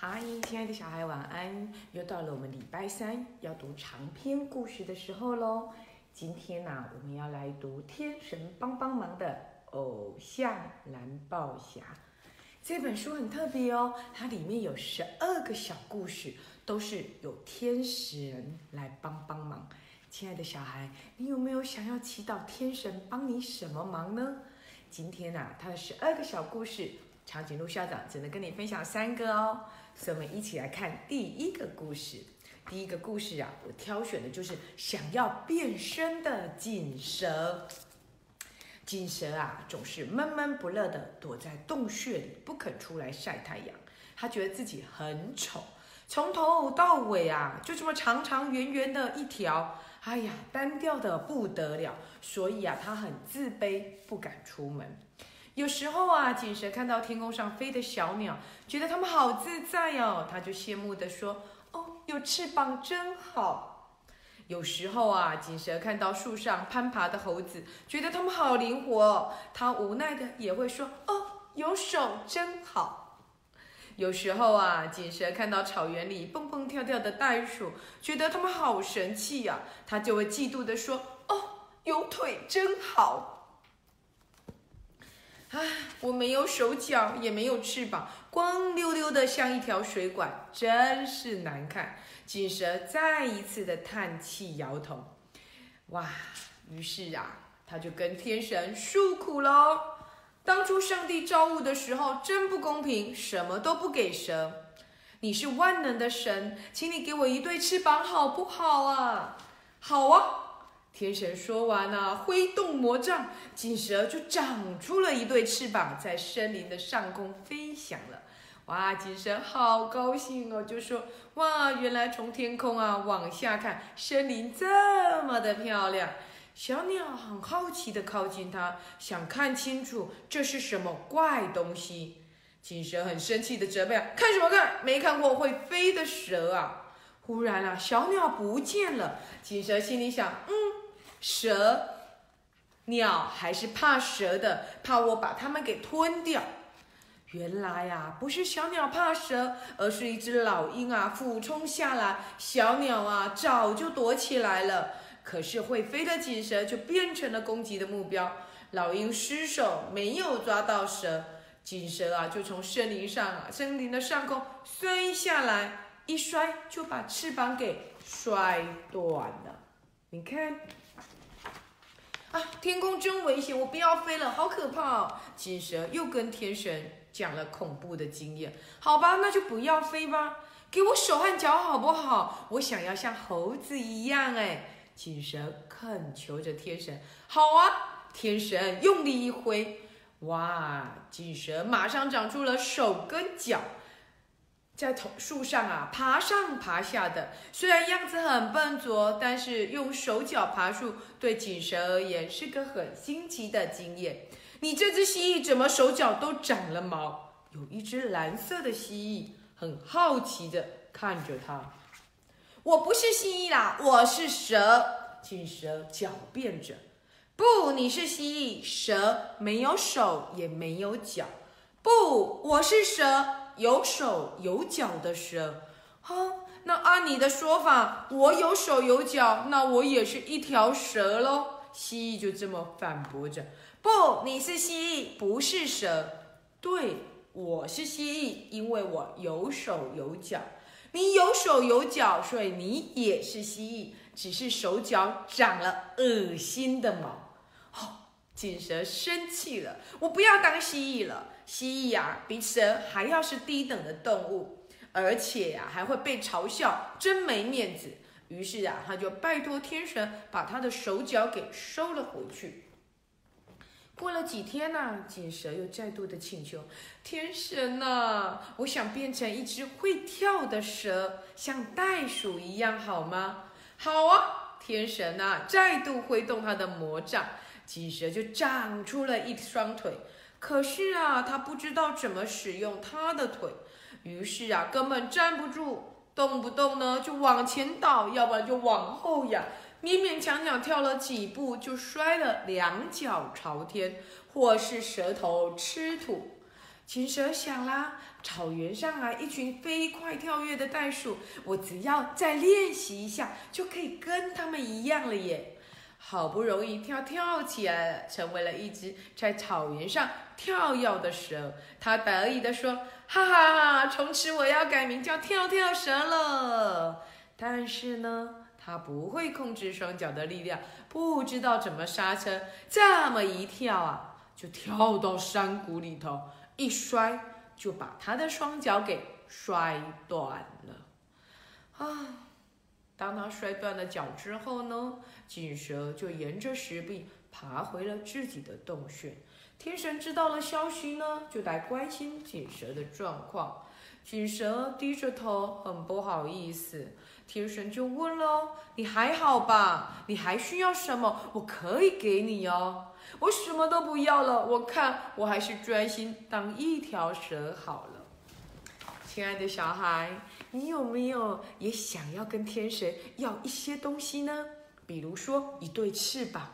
嗨，亲爱的小孩，晚安！又到了我们礼拜三要读长篇故事的时候喽。今天呢、我们要来读《天神帮帮忙》的偶像蓝豹侠。这本书很特别哦，它里面有十二个小故事，都是有天使人来帮帮忙。亲爱的小孩，你有没有想要祈祷天神帮你什么忙呢？今天呢、它的十二个小故事，长颈鹿校长只能跟你分享三个哦。所以我们一起来看第一个故事。第一个故事啊，我挑选的就是想要变身的锦蛇。锦蛇啊，总是闷闷不乐的躲在洞穴里，不肯出来晒太阳。他觉得自己很丑，从头到尾啊，就这么长长圆圆的一条，哎呀，单调的不得了。所以啊，他很自卑，不敢出门。有时候啊，锦蛇看到天空上飞的小鸟，觉得它们好自在哦，它就羡慕地说：“哦，有翅膀真好。”有时候啊，锦蛇看到树上攀爬的猴子，觉得它们好灵活哦，它无奈的也会说：“哦，有手真好。”有时候啊，锦蛇看到草原里蹦蹦跳跳的袋鼠，觉得它们好神气呀、它就会嫉妒的说：“哦，有腿真好。”唉，我没有手脚，也没有翅膀，光溜溜的像一条水管，真是难看。锦蛇再一次的叹气摇头。哇，于是啊，他就跟天神诉苦喽。当初上帝造物的时候真不公平，什么都不给蛇。你是万能的神，请你给我一对翅膀好不好啊？好啊。天神说完啊，挥动魔杖，锦蛇就长出了一对翅膀，在森林的上空飞翔了。哇，锦蛇好高兴哦，就说：哇，原来从天空啊往下看，森林这么的漂亮。小鸟很好奇的靠近它，想看清楚这是什么怪东西。锦蛇很生气的责备：看什么看？没看过会飞的蛇啊！忽然啊，小鸟不见了。锦蛇心里想：嗯。蛇、鸟还是怕蛇的，怕我把它们给吞掉。原来呀、不是小鸟怕蛇，而是一只老鹰啊俯冲下来，小鸟啊早就躲起来了。可是会飞的锦蛇就变成了攻击的目标。老鹰失手没有抓到蛇，锦蛇啊就从森林上啊森林的上空摔下来，一摔就把翅膀给摔断了。你看。啊，天空真危险，我不要飞了，好可怕哦！锦蛇又跟天神讲了恐怖的经验。好吧，那就不要飞吧，给我手和脚好不好？我想要像猴子一样哎！金蛇恳求着天神。好啊，天神用力一挥，哇，金蛇马上长出了手跟脚。在头树上啊，爬上爬下的，虽然样子很笨拙，但是用手脚爬树对锦蛇而言是个很新奇的经验。你这只蜥蜴怎么手脚都长了毛？有一只蓝色的蜥蜴很好奇的看着它。我不是蜥蜴啦，我是蛇。锦蛇狡辩着。不，你是蜥蜴，蛇没有手也没有脚。不，我是蛇。有手有脚的蛇，哈、那按你的说法，我有手有脚，那我也是一条蛇喽。蜥蜴就这么反驳着：“不，你是蜥蜴，不是蛇。对，我是蜥蜴，因为我有手有脚。你有手有脚，所以你也是蜥蜴，只是手脚长了恶心的毛。”锦蛇生气了，我不要当蜥蜴了。蜥蜴啊、比蛇还要是低等的动物，而且呀、还会被嘲笑，真没面子。于是啊，他就拜托天神把他的手脚给收了回去。过了几天呢、锦蛇又再度的请求天神呐、我想变成一只会跳的蛇，像袋鼠一样，好吗？好啊，天神呐、再度挥动他的魔杖，锦蛇就长出了一双腿。可是啊，他不知道怎么使用他的腿，于是啊，根本站不住，动不动呢就往前倒，要不然就往后仰，勉勉强强跳了几步就摔了，两脚朝天，或是舌头吃土。锦蛇想啦，草原上啊，一群飞快跳跃的袋鼠，我只要再练习一下，就可以跟他们一样了耶！好不容易跳跳起来了，成为了一只在草原上跳跃的蛇。他得意地说：“哈哈哈，从此我要改名叫跳跳蛇了。”但是呢，他不会控制双脚的力量，不知道怎么刹车，这么一跳啊，就跳到山谷里头，一摔就把他的双脚给摔断了。啊！当他摔断了脚之后呢，锦蛇就沿着石壁爬回了自己的洞穴。天神知道了消息呢，就来关心锦蛇的状况。锦蛇低着头，很不好意思。天神就问喽：“你还好吧？你还需要什么？我可以给你哦。”我什么都不要了，我看我还是专心当一条蛇好了。亲爱的小孩。你有没有也想要跟天神要一些东西呢？比如说一对翅膀，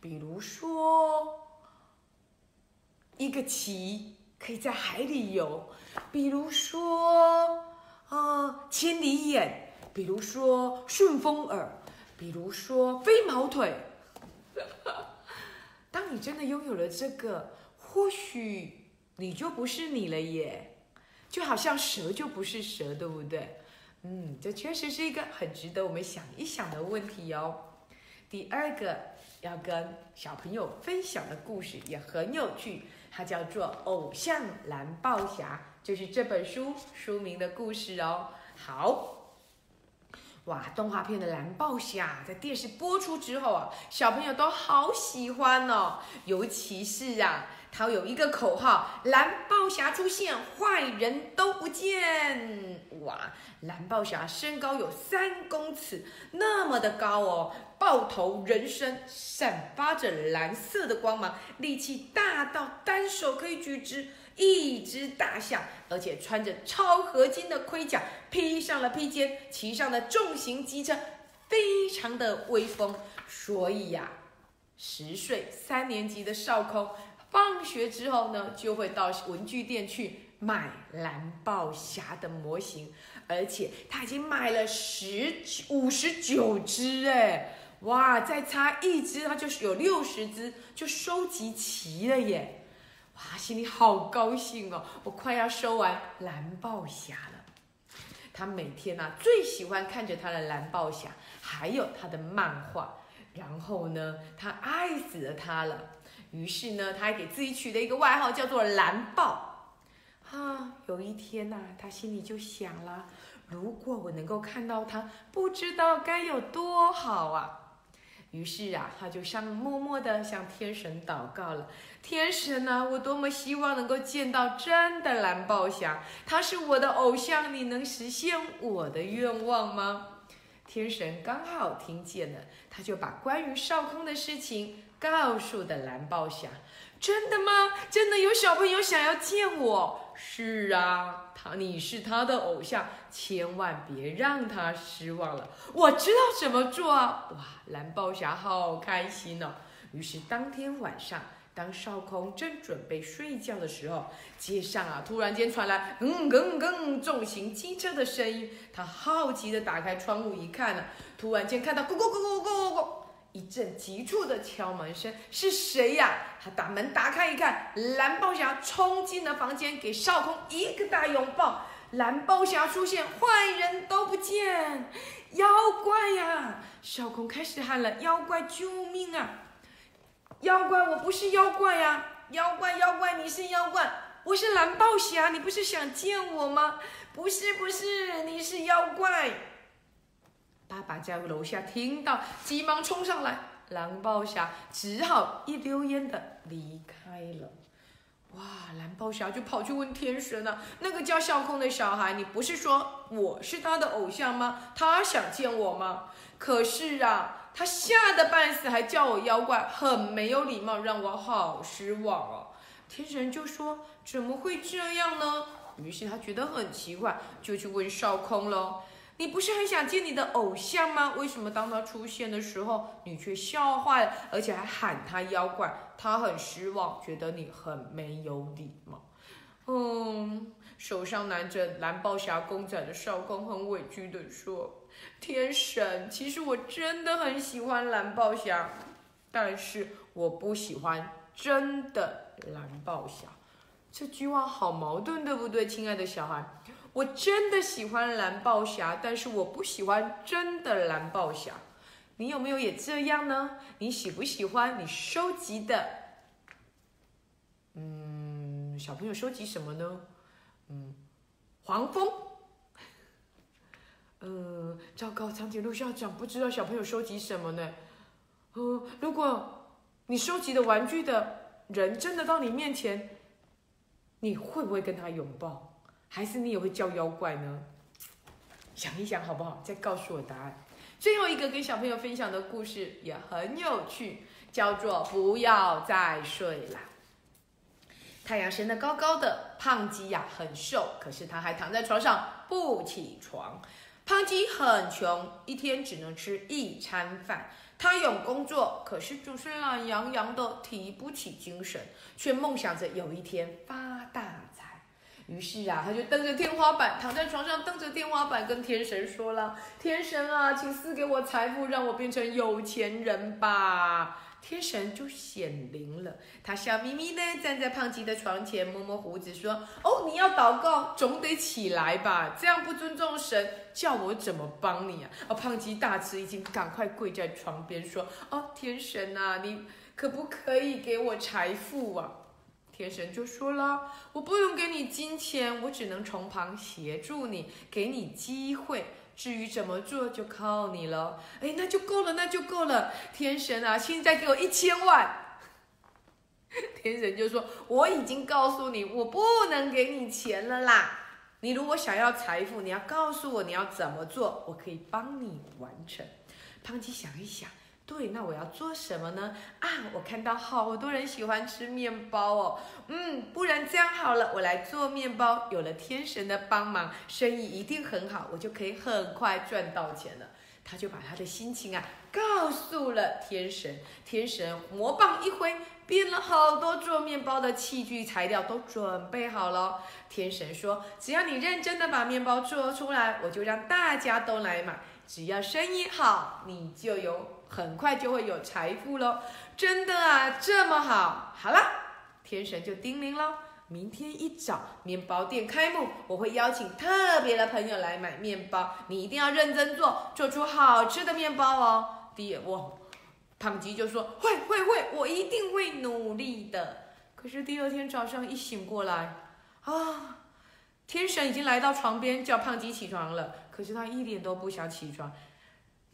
比如说一个旗可以在海里游，比如说啊千里眼，比如说顺风耳，比如说飞毛腿。当你真的拥有了这个，或许你就不是你了耶。就好像蛇就不是蛇，对不对？嗯，这确实是一个很值得我们想一想的问题哦。第二个要跟小朋友分享的故事也很有趣，它叫做《偶像蓝豹侠》，就是这本书书名的故事哦。好，哇，动画片的蓝豹侠在电视播出之后啊，小朋友都好喜欢哦，尤其是啊。他有一个口号：蓝豹侠出现，坏人都不见。哇，蓝豹侠身高有三公尺，那么的高哦，豹头人身，散发着蓝色的光芒，力气大到单手可以举直一只大象，而且穿着超合金的盔甲，披上了披肩，骑上了重型机车，非常的威风。所以呀，十岁三年级的少空。放学之后呢，就会到文具店去买蓝豹侠的模型，而且他已经买了十五十九只哎，哇，再差一只，他就是有六十只，就收集齐了耶！哇，心里好高兴哦，我快要收完蓝豹侠了。他每天呢，最喜欢看着他的蓝豹侠，还有他的漫画，然后呢，他爱死了他了。于是呢，他还给自己取了一个外号，叫做蓝豹。啊，有一天呐，他心里就想了：如果我能够看到他，不知道该有多好啊！于是啊，他就上默默的向天神祷告了：天神啊，我多么希望能够见到真的蓝豹侠，他是我的偶像，你能实现我的愿望吗？天神刚好听见了，他就把关于少空的事情。告诉的蓝豹侠，真的吗？真的有小朋友想要见我？是啊，他你是他的偶像，千万别让他失望了。我知道怎么做啊！哇，蓝豹侠好开心哦。于是当天晚上，当少空正准备睡觉的时候，街上啊突然间传来嗯嗯嗯重型机车的声音。他好奇的打开窗户一看呢，突然间看到咕咕咕咕咕咕咕。一阵急促的敲门声，是谁呀？他把门打开一看，蓝豹侠冲进了房间，给少空一个大拥抱。蓝豹侠出现，坏人都不见，妖怪呀！少空开始喊了：“妖怪，救命啊！妖怪，我不是妖怪呀！妖怪，妖怪，你是妖怪，我是蓝豹侠，你不是想见我吗？不是，不是，你是妖怪。”爸爸在楼下听到，急忙冲上来，蓝豹侠只好一溜烟的离开了。哇，蓝豹侠就跑去问天神了：“那个叫笑空的小孩，你不是说我是他的偶像吗？他想见我吗？可是啊，他吓得半死，还叫我妖怪，很没有礼貌，让我好失望哦。”天神就说：“怎么会这样呢？”于是他觉得很奇怪，就去问少空喽。你不是很想见你的偶像吗？为什么当他出现的时候，你却笑坏了，而且还喊他妖怪？他很失望，觉得你很没有礼貌。嗯，手上拿着蓝豹侠公仔的少公很委屈的说：“天神，其实我真的很喜欢蓝豹侠，但是我不喜欢真的蓝豹侠。”这句话好矛盾，对不对，亲爱的小孩？我真的喜欢蓝豹侠，但是我不喜欢真的蓝豹侠。你有没有也这样呢？你喜不喜欢你收集的？嗯，小朋友收集什么呢？嗯，黄蜂。呃，糟糕，长颈鹿校长不知道小朋友收集什么呢？呃，如果你收集的玩具的人真的到你面前。你会不会跟他拥抱？还是你也会叫妖怪呢？想一想好不好？再告诉我答案。最后一个跟小朋友分享的故事也很有趣，叫做“不要再睡了”。太阳升得高高的，胖鸡呀很瘦，可是他还躺在床上不起床。胖鸡很穷，一天只能吃一餐饭。他有工作，可是总是懒洋洋的，提不起精神，却梦想着有一天发大。于是啊，他就瞪着天花板，躺在床上瞪着天花板，跟天神说了：“天神啊，请赐给我财富，让我变成有钱人吧。”天神就显灵了，他笑眯眯的站在胖吉的床前，摸摸胡子说：“哦，你要祷告，总得起来吧？这样不尊重神，叫我怎么帮你啊？”哦，胖吉大吃一惊，赶快跪在床边说：“哦，天神啊，你可不可以给我财富啊？”天神就说了：“我不用给你金钱，我只能从旁协助你，给你机会。”至于怎么做，就靠你了。哎，那就够了，那就够了。天神啊，现在给我一千万。天神就说：“我已经告诉你，我不能给你钱了啦。你如果想要财富，你要告诉我你要怎么做，我可以帮你完成。”胖吉想一想。对，那我要做什么呢？啊，我看到好多人喜欢吃面包哦。嗯，不然这样好了，我来做面包。有了天神的帮忙，生意一定很好，我就可以很快赚到钱了。他就把他的心情啊告诉了天神。天神魔棒一挥，变了好多做面包的器具材料都准备好了。天神说：“只要你认真的把面包做出来，我就让大家都来买。只要生意好，你就有。”很快就会有财富喽！真的啊，这么好。好了，天神就叮咛了：明天一早面包店开幕，我会邀请特别的朋友来买面包，你一定要认真做，做出好吃的面包哦。第二，我胖吉就说：会会会，我一定会努力的。可是第二天早上一醒过来，啊，天神已经来到床边叫胖吉起床了，可是他一点都不想起床。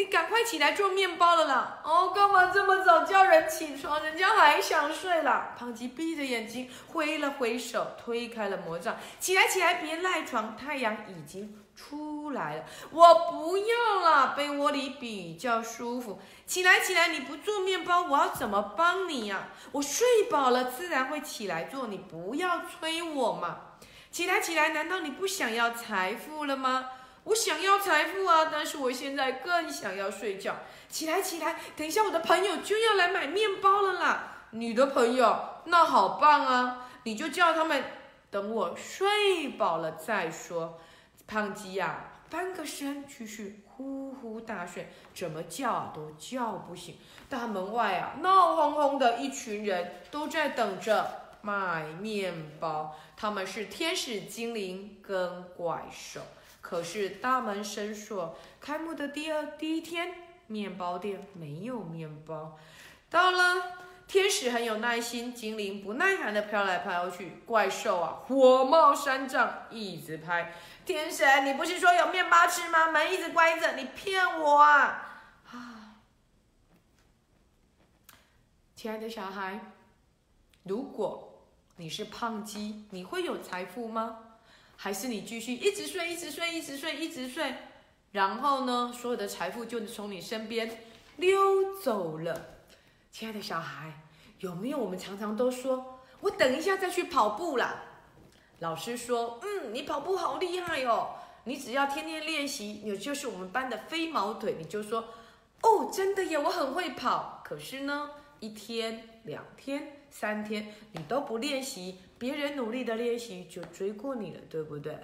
你赶快起来做面包了啦！哦，干嘛这么早叫人起床？人家还想睡啦。胖吉闭着眼睛挥了挥手，推开了魔杖。起来，起来，别赖床，太阳已经出来了。我不要了，被窝里比较舒服。起来，起来，你不做面包，我要怎么帮你呀？我睡饱了，自然会起来做。你不要催我嘛！起来，起来，难道你不想要财富了吗？我想要财富啊，但是我现在更想要睡觉。起来，起来，等一下我的朋友就要来买面包了啦。你的朋友，那好棒啊！你就叫他们等我睡饱了再说。胖鸡呀，翻个身继续呼呼大睡，怎么叫都叫不醒。大门外啊，闹哄哄的一群人都在等着买面包，他们是天使精灵跟怪兽。可是大门深锁，开幕的第二第一天，面包店没有面包。到了，天使很有耐心，精灵不耐烦的飘来飘去，怪兽啊火冒三丈，一直拍。天神，你不是说有面包吃吗？门一直关着，你骗我啊！啊，亲爱的小孩，如果你是胖鸡，你会有财富吗？还是你继续一直睡，一直睡，一直睡，一直睡，然后呢，所有的财富就从你身边溜走了。亲爱的小孩，有没有我们常常都说，我等一下再去跑步啦？老师说，嗯，你跑步好厉害哦，你只要天天练习，你就是我们班的飞毛腿。你就说，哦，真的耶，我很会跑。可是呢，一天、两天、三天，你都不练习，别人努力的练习就追过你了，对不对？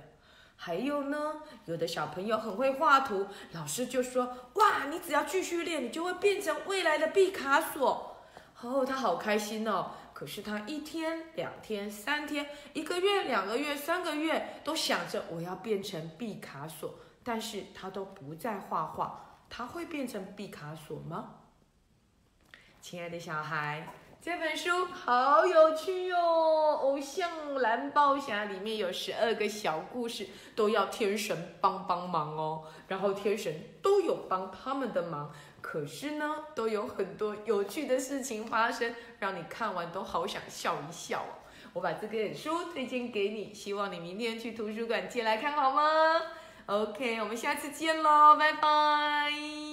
还有呢，有的小朋友很会画图，老师就说：“哇，你只要继续练，你就会变成未来的毕卡索。”哦，他好开心哦。可是他一天、两天、三天、一个月、两个月、三个月，都想着我要变成毕卡索，但是他都不再画画，他会变成毕卡索吗？亲爱的小孩。这本书好有趣哟，《偶像蓝包侠》里面有十二个小故事，都要天神帮帮忙哦。然后天神都有帮他们的忙，可是呢，都有很多有趣的事情发生，让你看完都好想笑一笑哦。我把这本书推荐给你，希望你明天去图书馆借来看好吗？OK，我们下次见喽，拜拜。